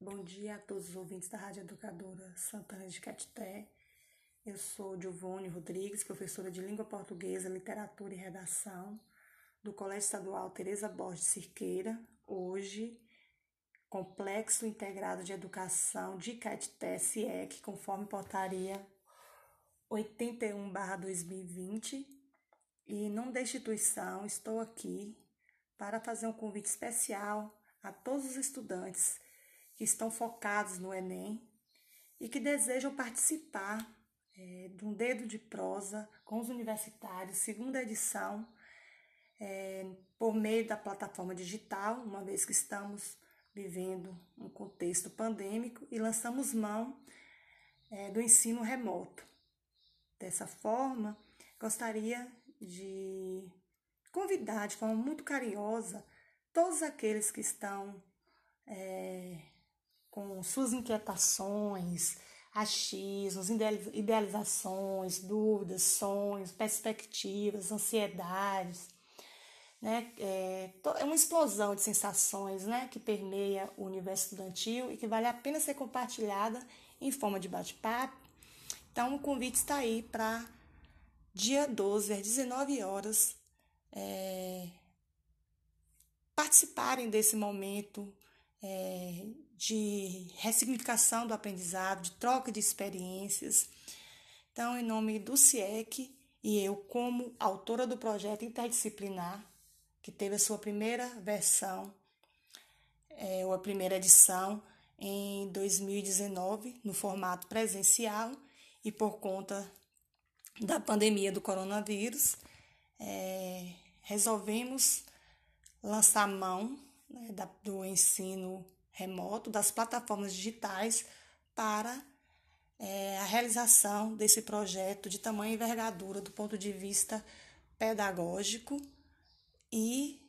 Bom dia a todos os ouvintes da Rádio Educadora Santana de Catité. Eu sou Giovanni Rodrigues, professora de Língua Portuguesa, Literatura e Redação do Colégio Estadual Teresa Borges Cirqueira. Hoje, Complexo Integrado de Educação de Catité, CIEC, conforme portaria 81/2020. E nome da instituição, estou aqui para fazer um convite especial a todos os estudantes que estão focados no Enem e que desejam participar é, de um dedo de prosa com os universitários, segunda edição, é, por meio da plataforma digital, uma vez que estamos vivendo um contexto pandêmico e lançamos mão é, do ensino remoto. Dessa forma, gostaria de convidar de forma muito carinhosa todos aqueles que estão é, com suas inquietações, achismos, idealizações, dúvidas, sonhos, perspectivas, ansiedades. Né? É, é uma explosão de sensações né? que permeia o universo estudantil e que vale a pena ser compartilhada em forma de bate-papo. Então, o convite está aí para dia 12, às 19 horas, é, participarem desse momento é, de ressignificação do aprendizado, de troca de experiências. Então, em nome do CIEC e eu, como autora do projeto interdisciplinar, que teve a sua primeira versão, é, ou a primeira edição, em 2019, no formato presencial, e por conta da pandemia do coronavírus, é, resolvemos lançar mão né, da, do ensino remoto, das plataformas digitais, para é, a realização desse projeto de tamanha envergadura do ponto de vista pedagógico e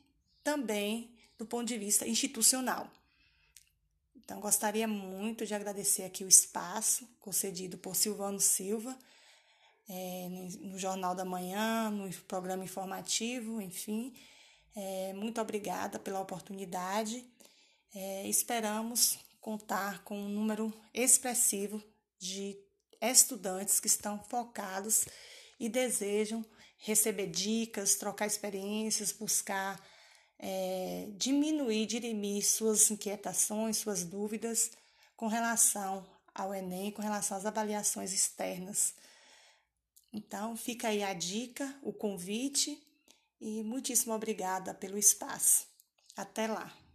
também do ponto de vista institucional. Então, gostaria muito de agradecer aqui o espaço concedido por Silvano Silva, é, no Jornal da Manhã, no programa informativo, enfim, é, muito obrigada pela oportunidade. É, esperamos contar com um número expressivo de estudantes que estão focados e desejam receber dicas, trocar experiências, buscar é, diminuir, dirimir suas inquietações, suas dúvidas com relação ao Enem, com relação às avaliações externas. Então, fica aí a dica, o convite e muitíssimo obrigada pelo espaço. Até lá!